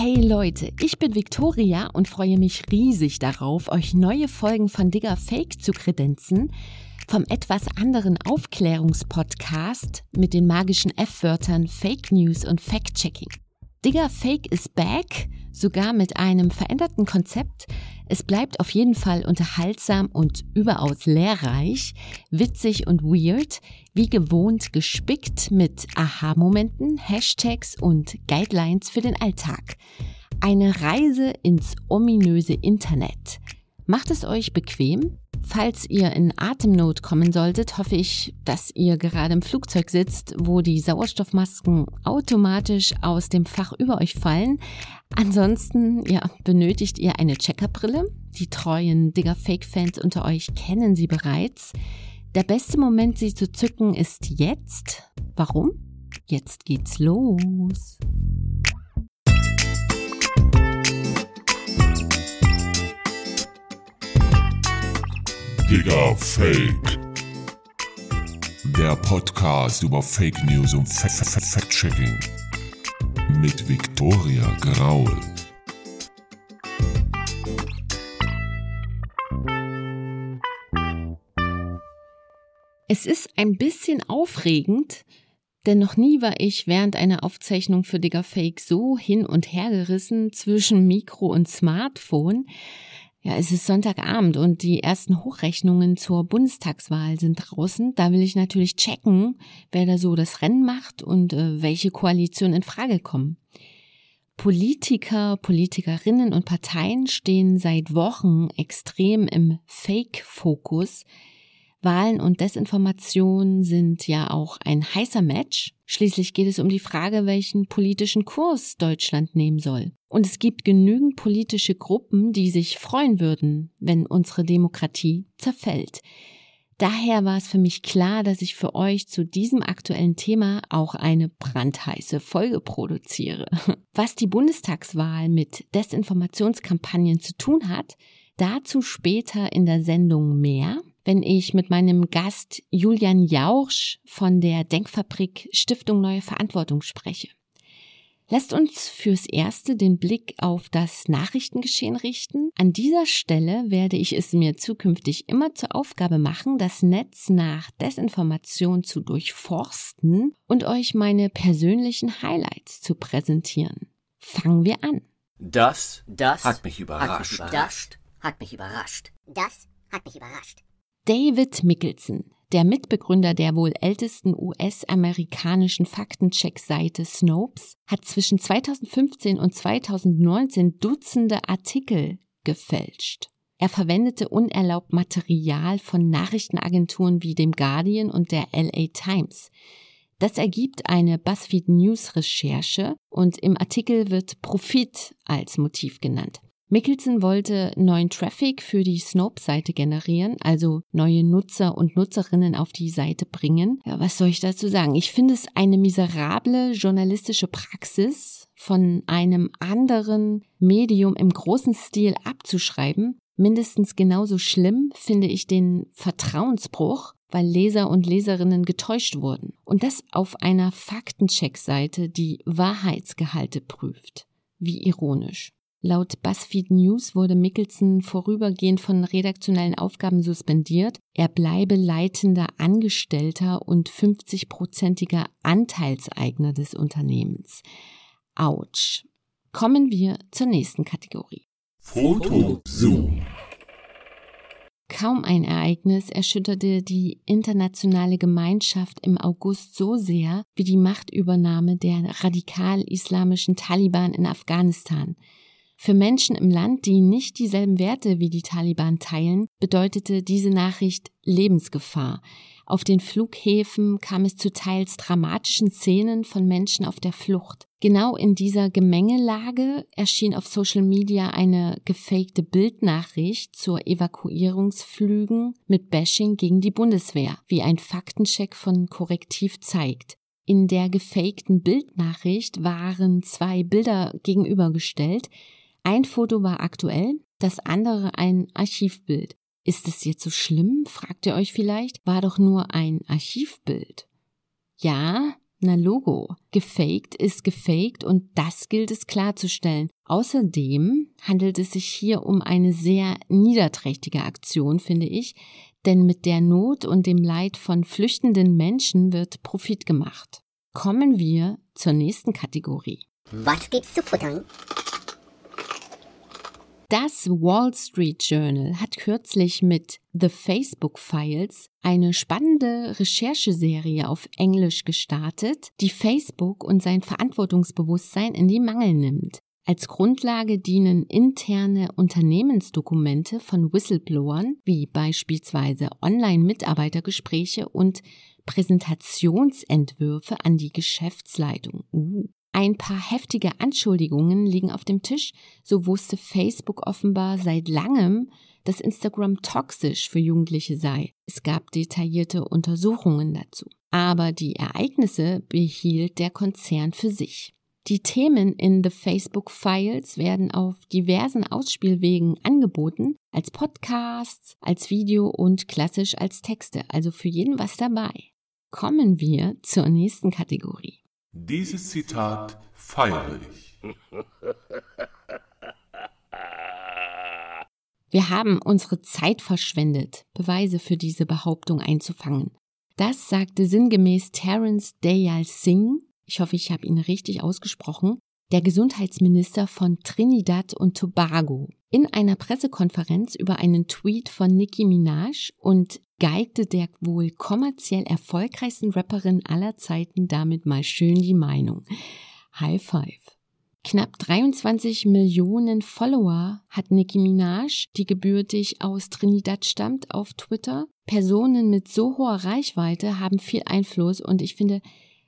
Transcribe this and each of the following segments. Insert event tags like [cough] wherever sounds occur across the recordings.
Hey Leute, ich bin Victoria und freue mich riesig darauf, euch neue Folgen von Digger Fake zu kredenzen, vom etwas anderen Aufklärungspodcast mit den magischen F-Wörtern Fake News und Fact-Checking. Digger Fake is back, sogar mit einem veränderten Konzept. Es bleibt auf jeden Fall unterhaltsam und überaus lehrreich, witzig und weird, wie gewohnt gespickt mit Aha-Momenten, Hashtags und Guidelines für den Alltag. Eine Reise ins ominöse Internet. Macht es euch bequem? Falls ihr in Atemnot kommen solltet, hoffe ich, dass ihr gerade im Flugzeug sitzt, wo die Sauerstoffmasken automatisch aus dem Fach über euch fallen. Ansonsten, ja, benötigt ihr eine Checkerbrille. Die treuen Digger Fake Fans unter euch kennen sie bereits. Der beste Moment, sie zu zücken, ist jetzt. Warum? Jetzt geht's los. Digga Fake. Der Podcast über Fake News und Fact-Checking. Mit Viktoria Graul. Es ist ein bisschen aufregend, denn noch nie war ich während einer Aufzeichnung für Digger Fake so hin und her gerissen zwischen Mikro und Smartphone. Ja, es ist Sonntagabend und die ersten Hochrechnungen zur Bundestagswahl sind draußen. Da will ich natürlich checken, wer da so das Rennen macht und äh, welche Koalitionen in Frage kommen. Politiker, Politikerinnen und Parteien stehen seit Wochen extrem im Fake-Fokus. Wahlen und Desinformation sind ja auch ein heißer Match. Schließlich geht es um die Frage, welchen politischen Kurs Deutschland nehmen soll. Und es gibt genügend politische Gruppen, die sich freuen würden, wenn unsere Demokratie zerfällt. Daher war es für mich klar, dass ich für euch zu diesem aktuellen Thema auch eine brandheiße Folge produziere. [laughs] Was die Bundestagswahl mit Desinformationskampagnen zu tun hat, dazu später in der Sendung mehr wenn ich mit meinem Gast Julian Jauch von der Denkfabrik Stiftung Neue Verantwortung spreche. Lasst uns fürs Erste den Blick auf das Nachrichtengeschehen richten. An dieser Stelle werde ich es mir zukünftig immer zur Aufgabe machen, das Netz nach Desinformation zu durchforsten und euch meine persönlichen Highlights zu präsentieren. Fangen wir an. Das, Das hat mich überrascht. Hat mich überrascht. Hat mich überrascht. Das hat mich überrascht. David Mickelson, der Mitbegründer der wohl ältesten US-amerikanischen Faktencheck-Seite Snopes, hat zwischen 2015 und 2019 Dutzende Artikel gefälscht. Er verwendete unerlaubt Material von Nachrichtenagenturen wie dem Guardian und der LA Times. Das ergibt eine BuzzFeed News Recherche und im Artikel wird Profit als Motiv genannt. Mickelson wollte neuen Traffic für die Snopes-Seite generieren, also neue Nutzer und Nutzerinnen auf die Seite bringen. Ja, was soll ich dazu sagen? Ich finde es eine miserable journalistische Praxis, von einem anderen Medium im großen Stil abzuschreiben. Mindestens genauso schlimm finde ich den Vertrauensbruch, weil Leser und Leserinnen getäuscht wurden. Und das auf einer Faktencheck-Seite, die Wahrheitsgehalte prüft. Wie ironisch. Laut BuzzFeed News wurde Mickelson vorübergehend von redaktionellen Aufgaben suspendiert. Er bleibe leitender Angestellter und 50-prozentiger Anteilseigner des Unternehmens. Autsch. Kommen wir zur nächsten Kategorie. Foto Zoom. Kaum ein Ereignis erschütterte die internationale Gemeinschaft im August so sehr wie die Machtübernahme der radikal-islamischen Taliban in Afghanistan. Für Menschen im Land, die nicht dieselben Werte wie die Taliban teilen, bedeutete diese Nachricht Lebensgefahr. Auf den Flughäfen kam es zu teils dramatischen Szenen von Menschen auf der Flucht. Genau in dieser Gemengelage erschien auf Social Media eine gefakte Bildnachricht zur Evakuierungsflügen mit Bashing gegen die Bundeswehr, wie ein Faktencheck von Korrektiv zeigt. In der gefakten Bildnachricht waren zwei Bilder gegenübergestellt, ein Foto war aktuell, das andere ein Archivbild. Ist es jetzt so schlimm? fragt ihr euch vielleicht. War doch nur ein Archivbild. Ja, Na Logo. Gefaked ist gefaked und das gilt es klarzustellen. Außerdem handelt es sich hier um eine sehr niederträchtige Aktion, finde ich, denn mit der Not und dem Leid von flüchtenden Menschen wird Profit gemacht. Kommen wir zur nächsten Kategorie. Was gibt's zu futtern? Das Wall Street Journal hat kürzlich mit The Facebook Files eine spannende Rechercheserie auf Englisch gestartet, die Facebook und sein Verantwortungsbewusstsein in die Mangel nimmt. Als Grundlage dienen interne Unternehmensdokumente von Whistleblowern, wie beispielsweise Online-Mitarbeitergespräche und Präsentationsentwürfe an die Geschäftsleitung. Uh. Ein paar heftige Anschuldigungen liegen auf dem Tisch. So wusste Facebook offenbar seit langem, dass Instagram toxisch für Jugendliche sei. Es gab detaillierte Untersuchungen dazu. Aber die Ereignisse behielt der Konzern für sich. Die Themen in The Facebook Files werden auf diversen Ausspielwegen angeboten, als Podcasts, als Video und klassisch als Texte, also für jeden was dabei. Kommen wir zur nächsten Kategorie. Dieses Zitat feiere ich. Wir haben unsere Zeit verschwendet, Beweise für diese Behauptung einzufangen. Das sagte sinngemäß Terence Dayal Singh, ich hoffe, ich habe ihn richtig ausgesprochen, der Gesundheitsminister von Trinidad und Tobago, in einer Pressekonferenz über einen Tweet von Nicki Minaj und geigte der wohl kommerziell erfolgreichsten Rapperin aller Zeiten damit mal schön die Meinung. High Five. Knapp 23 Millionen Follower hat Nicki Minaj, die gebürtig aus Trinidad stammt, auf Twitter. Personen mit so hoher Reichweite haben viel Einfluss und ich finde,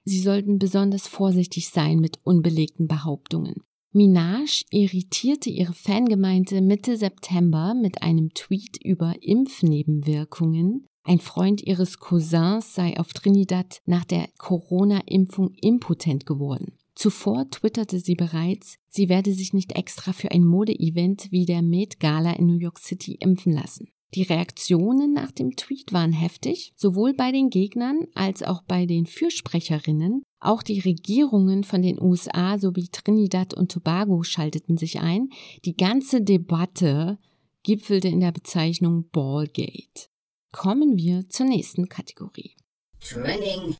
sie sollten besonders vorsichtig sein mit unbelegten Behauptungen. Minaj irritierte ihre Fangemeinde Mitte September mit einem Tweet über Impfnebenwirkungen. Ein Freund ihres Cousins sei auf Trinidad nach der Corona-Impfung impotent geworden. Zuvor twitterte sie bereits, sie werde sich nicht extra für ein Modeevent wie der Met Gala in New York City impfen lassen. Die Reaktionen nach dem Tweet waren heftig, sowohl bei den Gegnern als auch bei den Fürsprecherinnen. Auch die Regierungen von den USA sowie Trinidad und Tobago schalteten sich ein. Die ganze Debatte gipfelte in der Bezeichnung Ballgate. Kommen wir zur nächsten Kategorie. Trending.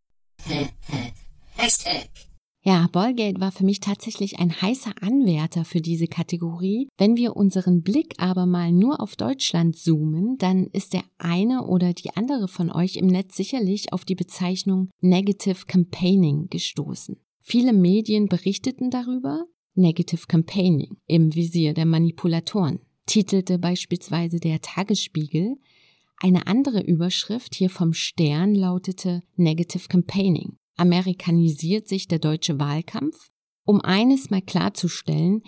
[laughs] Hashtag. Ja, Ballgate war für mich tatsächlich ein heißer Anwärter für diese Kategorie. Wenn wir unseren Blick aber mal nur auf Deutschland zoomen, dann ist der eine oder die andere von euch im Netz sicherlich auf die Bezeichnung Negative Campaigning gestoßen. Viele Medien berichteten darüber. Negative Campaigning im Visier der Manipulatoren titelte beispielsweise der Tagesspiegel. Eine andere Überschrift hier vom Stern lautete Negative Campaigning amerikanisiert sich der deutsche Wahlkampf? Um eines mal klarzustellen,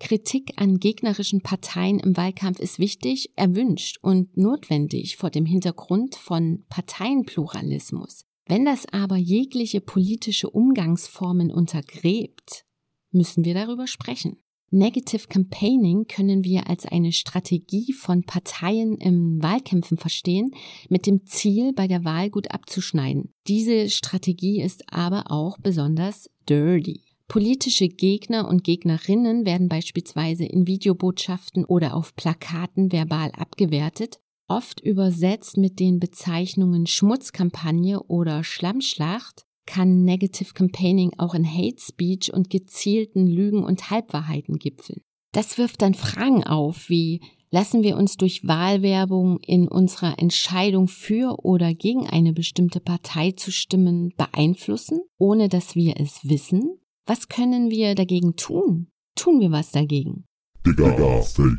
Kritik an gegnerischen Parteien im Wahlkampf ist wichtig, erwünscht und notwendig vor dem Hintergrund von Parteienpluralismus. Wenn das aber jegliche politische Umgangsformen untergräbt, müssen wir darüber sprechen. Negative Campaigning können wir als eine Strategie von Parteien im Wahlkämpfen verstehen, mit dem Ziel, bei der Wahl gut abzuschneiden. Diese Strategie ist aber auch besonders dirty. Politische Gegner und Gegnerinnen werden beispielsweise in Videobotschaften oder auf Plakaten verbal abgewertet, oft übersetzt mit den Bezeichnungen Schmutzkampagne oder Schlammschlacht kann Negative Campaigning auch in Hate Speech und gezielten Lügen und Halbwahrheiten gipfeln. Das wirft dann Fragen auf, wie lassen wir uns durch Wahlwerbung in unserer Entscheidung für oder gegen eine bestimmte Partei zu stimmen beeinflussen, ohne dass wir es wissen? Was können wir dagegen tun? Tun wir was dagegen? Digga, Fake.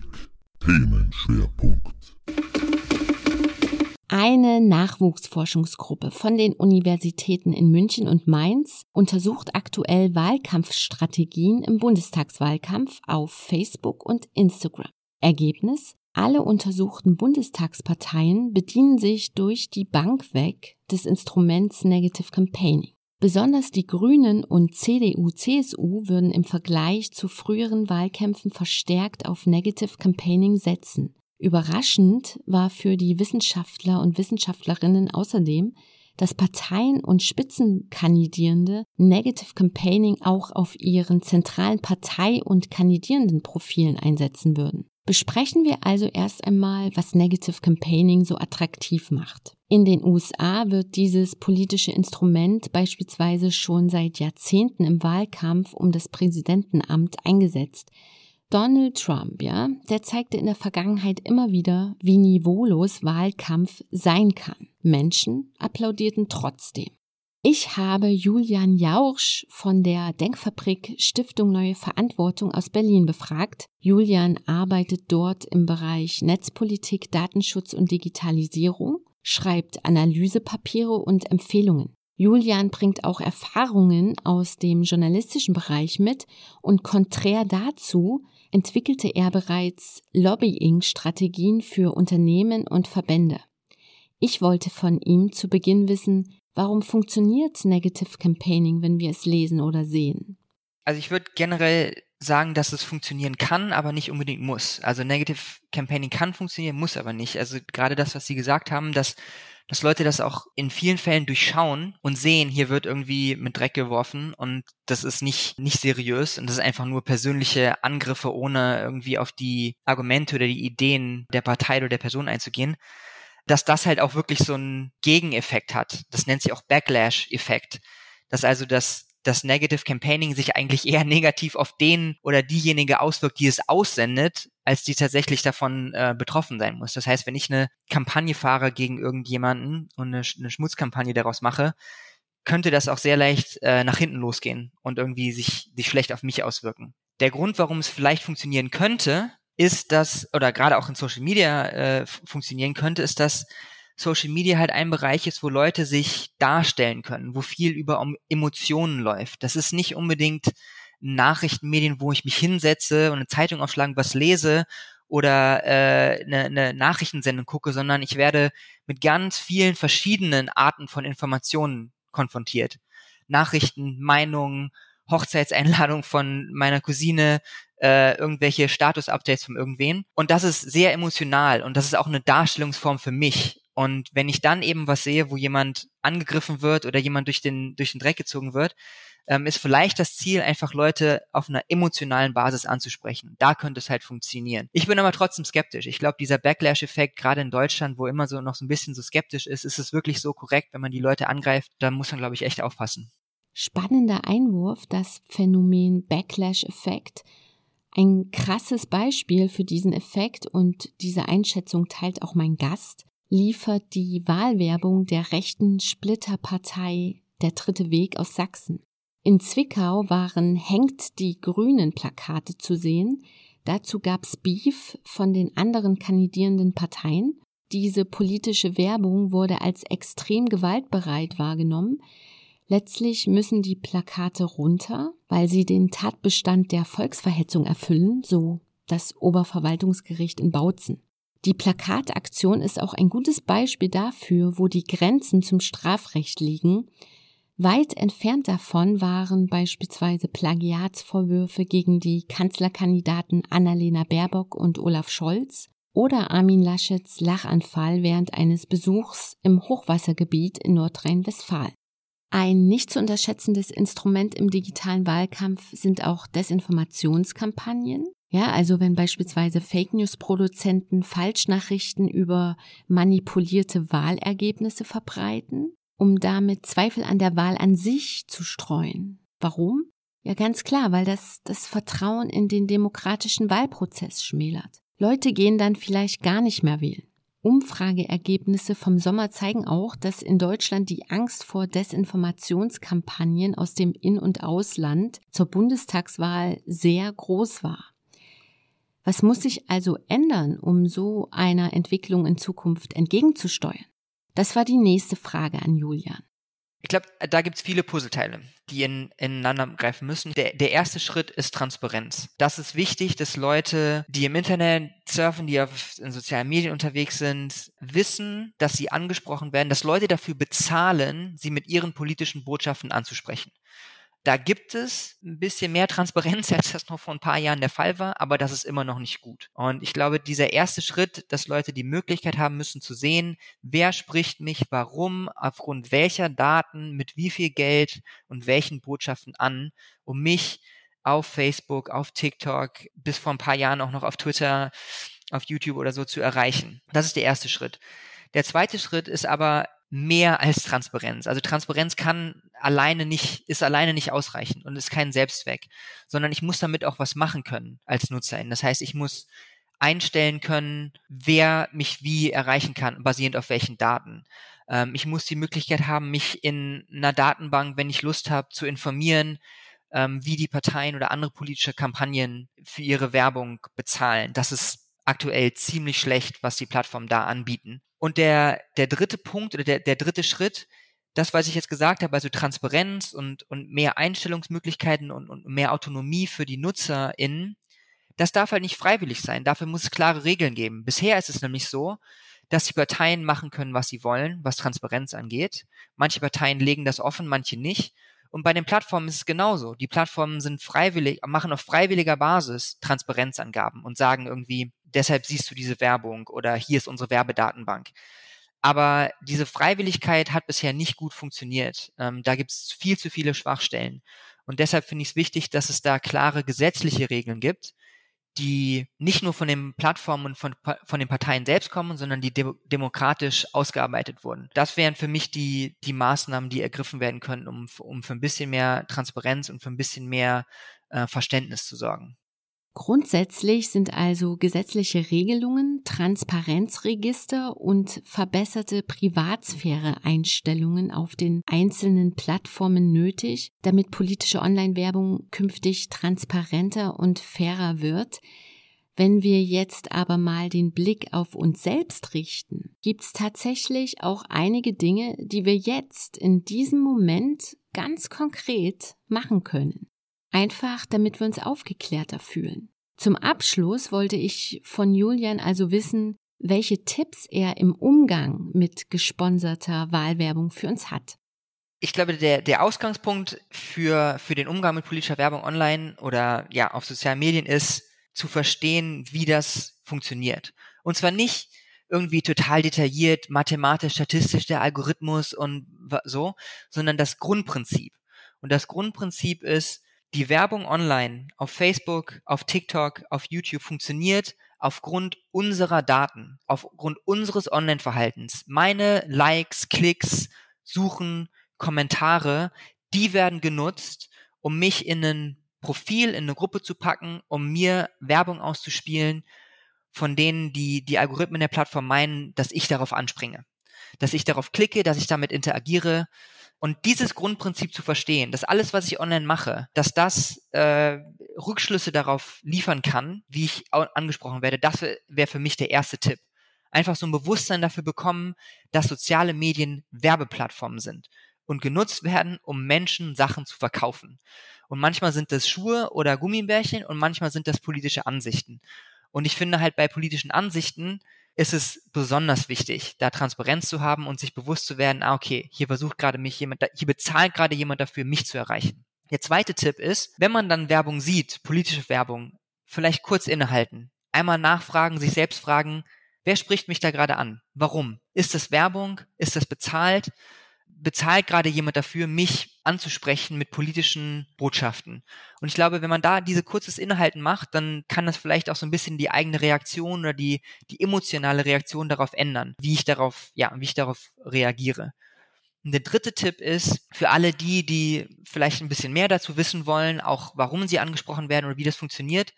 Themenschwerpunkt. Eine Nachwuchsforschungsgruppe von den Universitäten in München und Mainz untersucht aktuell Wahlkampfstrategien im Bundestagswahlkampf auf Facebook und Instagram. Ergebnis? Alle untersuchten Bundestagsparteien bedienen sich durch die Bank weg des Instruments Negative Campaigning. Besonders die Grünen und CDU, CSU würden im Vergleich zu früheren Wahlkämpfen verstärkt auf Negative Campaigning setzen. Überraschend war für die Wissenschaftler und Wissenschaftlerinnen außerdem, dass Parteien und Spitzenkandidierende Negative Campaigning auch auf ihren zentralen Partei- und Kandidierendenprofilen einsetzen würden. Besprechen wir also erst einmal, was Negative Campaigning so attraktiv macht. In den USA wird dieses politische Instrument beispielsweise schon seit Jahrzehnten im Wahlkampf um das Präsidentenamt eingesetzt. Donald Trump, ja, der zeigte in der Vergangenheit immer wieder, wie niveaulos Wahlkampf sein kann. Menschen applaudierten trotzdem. Ich habe Julian Jauch von der Denkfabrik Stiftung Neue Verantwortung aus Berlin befragt. Julian arbeitet dort im Bereich Netzpolitik, Datenschutz und Digitalisierung, schreibt Analysepapiere und Empfehlungen. Julian bringt auch Erfahrungen aus dem journalistischen Bereich mit und konträr dazu entwickelte er bereits Lobbying-Strategien für Unternehmen und Verbände. Ich wollte von ihm zu Beginn wissen, warum funktioniert Negative Campaigning, wenn wir es lesen oder sehen? Also ich würde generell sagen, dass es funktionieren kann, aber nicht unbedingt muss. Also Negative Campaigning kann funktionieren, muss aber nicht. Also gerade das, was Sie gesagt haben, dass dass Leute das auch in vielen Fällen durchschauen und sehen, hier wird irgendwie mit Dreck geworfen und das ist nicht, nicht seriös und das ist einfach nur persönliche Angriffe, ohne irgendwie auf die Argumente oder die Ideen der Partei oder der Person einzugehen, dass das halt auch wirklich so einen Gegeneffekt hat. Das nennt sich auch Backlash-Effekt. Dass also das das Negative Campaigning sich eigentlich eher [laughs] negativ auf den oder diejenige auswirkt, die es aussendet, als die tatsächlich davon äh, betroffen sein muss. Das heißt, wenn ich eine Kampagne fahre gegen irgendjemanden und eine, eine Schmutzkampagne daraus mache, könnte das auch sehr leicht äh, nach hinten losgehen und irgendwie sich, sich schlecht auf mich auswirken. Der Grund, warum es vielleicht funktionieren könnte, ist, dass, oder gerade auch in Social Media äh, funktionieren könnte, ist, dass Social Media halt ein Bereich ist, wo Leute sich darstellen können, wo viel über Emotionen läuft. Das ist nicht unbedingt Nachrichtenmedien, wo ich mich hinsetze und eine Zeitung aufschlagen, was lese oder äh, eine, eine Nachrichtensendung gucke, sondern ich werde mit ganz vielen verschiedenen Arten von Informationen konfrontiert. Nachrichten, Meinungen, Hochzeitseinladung von meiner Cousine, äh, irgendwelche Status-Updates von irgendwen. Und das ist sehr emotional und das ist auch eine Darstellungsform für mich. Und wenn ich dann eben was sehe, wo jemand angegriffen wird oder jemand durch den, durch den Dreck gezogen wird, ähm, ist vielleicht das Ziel, einfach Leute auf einer emotionalen Basis anzusprechen. Da könnte es halt funktionieren. Ich bin aber trotzdem skeptisch. Ich glaube, dieser Backlash-Effekt, gerade in Deutschland, wo immer so noch so ein bisschen so skeptisch ist, ist es wirklich so korrekt, wenn man die Leute angreift, da muss man, glaube ich, echt aufpassen. Spannender Einwurf, das Phänomen Backlash-Effekt. Ein krasses Beispiel für diesen Effekt und diese Einschätzung teilt auch mein Gast liefert die Wahlwerbung der rechten Splitterpartei Der Dritte Weg aus Sachsen. In Zwickau waren Hängt die Grünen Plakate zu sehen. Dazu gab's Beef von den anderen kandidierenden Parteien. Diese politische Werbung wurde als extrem gewaltbereit wahrgenommen. Letztlich müssen die Plakate runter, weil sie den Tatbestand der Volksverhetzung erfüllen, so das Oberverwaltungsgericht in Bautzen. Die Plakataktion ist auch ein gutes Beispiel dafür, wo die Grenzen zum Strafrecht liegen. Weit entfernt davon waren beispielsweise Plagiatsvorwürfe gegen die Kanzlerkandidaten Annalena Baerbock und Olaf Scholz oder Armin Laschets Lachanfall während eines Besuchs im Hochwassergebiet in Nordrhein-Westfalen. Ein nicht zu unterschätzendes Instrument im digitalen Wahlkampf sind auch Desinformationskampagnen. Ja, also wenn beispielsweise Fake News Produzenten Falschnachrichten über manipulierte Wahlergebnisse verbreiten, um damit Zweifel an der Wahl an sich zu streuen. Warum? Ja, ganz klar, weil das das Vertrauen in den demokratischen Wahlprozess schmälert. Leute gehen dann vielleicht gar nicht mehr wählen. Umfrageergebnisse vom Sommer zeigen auch, dass in Deutschland die Angst vor Desinformationskampagnen aus dem In- und Ausland zur Bundestagswahl sehr groß war. Was muss sich also ändern, um so einer Entwicklung in Zukunft entgegenzusteuern? Das war die nächste Frage an Julian. Ich glaube, da gibt es viele Puzzleteile, die in, ineinander greifen müssen. Der, der erste Schritt ist Transparenz. Das ist wichtig, dass Leute, die im Internet surfen, die auf in sozialen Medien unterwegs sind, wissen, dass sie angesprochen werden, dass Leute dafür bezahlen, sie mit ihren politischen Botschaften anzusprechen. Da gibt es ein bisschen mehr Transparenz, [laughs] als das noch vor ein paar Jahren der Fall war, aber das ist immer noch nicht gut. Und ich glaube, dieser erste Schritt, dass Leute die Möglichkeit haben müssen zu sehen, wer spricht mich, warum, aufgrund welcher Daten, mit wie viel Geld und welchen Botschaften an, um mich auf Facebook, auf TikTok, bis vor ein paar Jahren auch noch auf Twitter, auf YouTube oder so zu erreichen. Das ist der erste Schritt. Der zweite Schritt ist aber mehr als Transparenz. Also Transparenz kann alleine nicht, ist alleine nicht ausreichend und ist kein Selbstzweck, sondern ich muss damit auch was machen können als Nutzerin. Das heißt, ich muss einstellen können, wer mich wie erreichen kann, basierend auf welchen Daten. Ähm, ich muss die Möglichkeit haben, mich in einer Datenbank, wenn ich Lust habe, zu informieren, ähm, wie die Parteien oder andere politische Kampagnen für ihre Werbung bezahlen. Das ist aktuell ziemlich schlecht, was die Plattformen da anbieten. Und der, der dritte Punkt oder der, der dritte Schritt, das, was ich jetzt gesagt habe, also Transparenz und, und mehr Einstellungsmöglichkeiten und, und mehr Autonomie für die NutzerInnen, das darf halt nicht freiwillig sein. Dafür muss es klare Regeln geben. Bisher ist es nämlich so, dass die Parteien machen können, was sie wollen, was Transparenz angeht. Manche Parteien legen das offen, manche nicht. Und bei den Plattformen ist es genauso. Die Plattformen sind freiwillig, machen auf freiwilliger Basis Transparenzangaben und sagen irgendwie, deshalb siehst du diese Werbung oder hier ist unsere Werbedatenbank. Aber diese Freiwilligkeit hat bisher nicht gut funktioniert. Ähm, da gibt es viel zu viele Schwachstellen. Und deshalb finde ich es wichtig, dass es da klare gesetzliche Regeln gibt, die nicht nur von den Plattformen und von, von den Parteien selbst kommen, sondern die de demokratisch ausgearbeitet wurden. Das wären für mich die, die Maßnahmen, die ergriffen werden können, um, um für ein bisschen mehr Transparenz und für ein bisschen mehr äh, Verständnis zu sorgen. Grundsätzlich sind also gesetzliche Regelungen, Transparenzregister und verbesserte Privatsphäre-Einstellungen auf den einzelnen Plattformen nötig, damit politische Online-Werbung künftig transparenter und fairer wird. Wenn wir jetzt aber mal den Blick auf uns selbst richten, gibt es tatsächlich auch einige Dinge, die wir jetzt in diesem Moment ganz konkret machen können. Einfach damit wir uns aufgeklärter fühlen. Zum Abschluss wollte ich von Julian also wissen, welche Tipps er im Umgang mit gesponserter Wahlwerbung für uns hat. Ich glaube, der, der Ausgangspunkt für, für den Umgang mit politischer Werbung online oder ja auf sozialen Medien ist, zu verstehen, wie das funktioniert. Und zwar nicht irgendwie total detailliert, mathematisch, statistisch der Algorithmus und so, sondern das Grundprinzip. Und das Grundprinzip ist, die Werbung online auf Facebook, auf TikTok, auf YouTube funktioniert aufgrund unserer Daten, aufgrund unseres Online-Verhaltens. Meine Likes, Klicks, Suchen, Kommentare, die werden genutzt, um mich in ein Profil, in eine Gruppe zu packen, um mir Werbung auszuspielen, von denen die, die Algorithmen der Plattform meinen, dass ich darauf anspringe. Dass ich darauf klicke, dass ich damit interagiere, und dieses Grundprinzip zu verstehen, dass alles, was ich online mache, dass das äh, Rückschlüsse darauf liefern kann, wie ich angesprochen werde, das wäre für mich der erste Tipp. Einfach so ein Bewusstsein dafür bekommen, dass soziale Medien Werbeplattformen sind und genutzt werden, um Menschen Sachen zu verkaufen. Und manchmal sind das Schuhe oder Gummibärchen und manchmal sind das politische Ansichten. Und ich finde halt bei politischen Ansichten ist es besonders wichtig, da Transparenz zu haben und sich bewusst zu werden, ah, okay, hier versucht gerade mich jemand, hier bezahlt gerade jemand dafür, mich zu erreichen. Der zweite Tipp ist, wenn man dann Werbung sieht, politische Werbung, vielleicht kurz innehalten, einmal nachfragen, sich selbst fragen, wer spricht mich da gerade an? Warum? Ist das Werbung? Ist das bezahlt? bezahlt gerade jemand dafür, mich anzusprechen mit politischen Botschaften. Und ich glaube, wenn man da diese kurzes Inhalten macht, dann kann das vielleicht auch so ein bisschen die eigene Reaktion oder die, die emotionale Reaktion darauf ändern, wie ich darauf, ja, wie ich darauf reagiere. Und der dritte Tipp ist, für alle die, die vielleicht ein bisschen mehr dazu wissen wollen, auch warum sie angesprochen werden oder wie das funktioniert,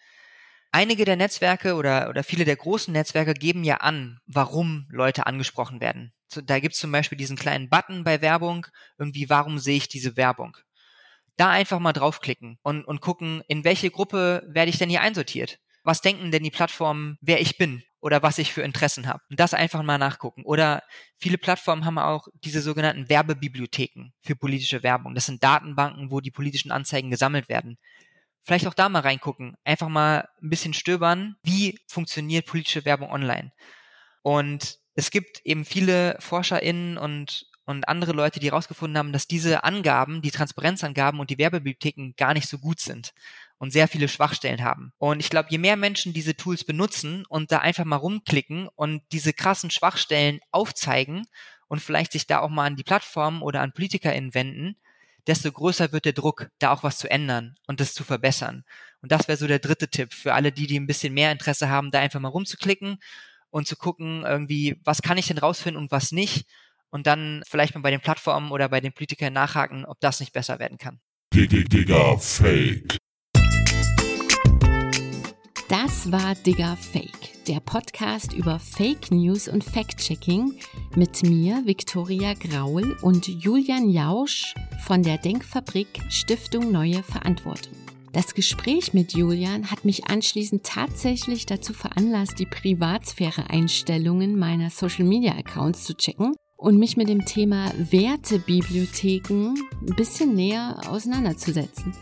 Einige der Netzwerke oder, oder viele der großen Netzwerke geben ja an, warum Leute angesprochen werden da gibt's zum Beispiel diesen kleinen Button bei Werbung, irgendwie, warum sehe ich diese Werbung? Da einfach mal draufklicken und, und gucken, in welche Gruppe werde ich denn hier einsortiert? Was denken denn die Plattformen, wer ich bin oder was ich für Interessen habe? Und das einfach mal nachgucken. Oder viele Plattformen haben auch diese sogenannten Werbebibliotheken für politische Werbung. Das sind Datenbanken, wo die politischen Anzeigen gesammelt werden. Vielleicht auch da mal reingucken, einfach mal ein bisschen stöbern, wie funktioniert politische Werbung online. Und es gibt eben viele ForscherInnen und, und andere Leute, die herausgefunden haben, dass diese Angaben, die Transparenzangaben und die Werbebibliotheken gar nicht so gut sind und sehr viele Schwachstellen haben. Und ich glaube, je mehr Menschen diese Tools benutzen und da einfach mal rumklicken und diese krassen Schwachstellen aufzeigen und vielleicht sich da auch mal an die Plattformen oder an PolitikerInnen wenden, desto größer wird der Druck, da auch was zu ändern und das zu verbessern. Und das wäre so der dritte Tipp für alle die, die ein bisschen mehr Interesse haben, da einfach mal rumzuklicken und zu gucken, irgendwie, was kann ich denn rausfinden und was nicht. Und dann vielleicht mal bei den Plattformen oder bei den Politikern nachhaken, ob das nicht besser werden kann. Digga, Digga, Fake. Das war Digger Fake, der Podcast über Fake News und Fact-Checking mit mir, Viktoria Graul und Julian Jausch von der Denkfabrik Stiftung Neue Verantwortung. Das Gespräch mit Julian hat mich anschließend tatsächlich dazu veranlasst, die Privatsphäre-Einstellungen meiner Social-Media-Accounts zu checken und mich mit dem Thema Wertebibliotheken ein bisschen näher auseinanderzusetzen.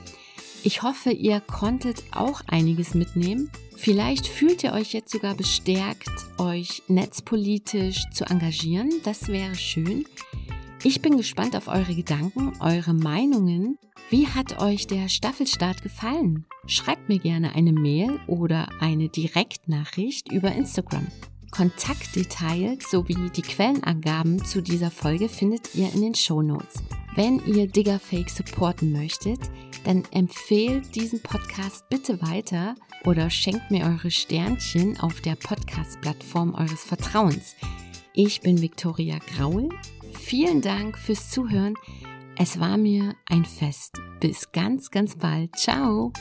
Ich hoffe, ihr konntet auch einiges mitnehmen. Vielleicht fühlt ihr euch jetzt sogar bestärkt, euch netzpolitisch zu engagieren. Das wäre schön. Ich bin gespannt auf eure Gedanken, eure Meinungen. Wie hat euch der Staffelstart gefallen? Schreibt mir gerne eine Mail oder eine Direktnachricht über Instagram. Kontaktdetails sowie die Quellenangaben zu dieser Folge findet ihr in den Show Notes. Wenn ihr Diggerfake supporten möchtet, dann empfehlt diesen Podcast bitte weiter oder schenkt mir eure Sternchen auf der Podcast-Plattform eures Vertrauens. Ich bin Viktoria Graul Vielen Dank fürs Zuhören. Es war mir ein Fest. Bis ganz, ganz bald. Ciao.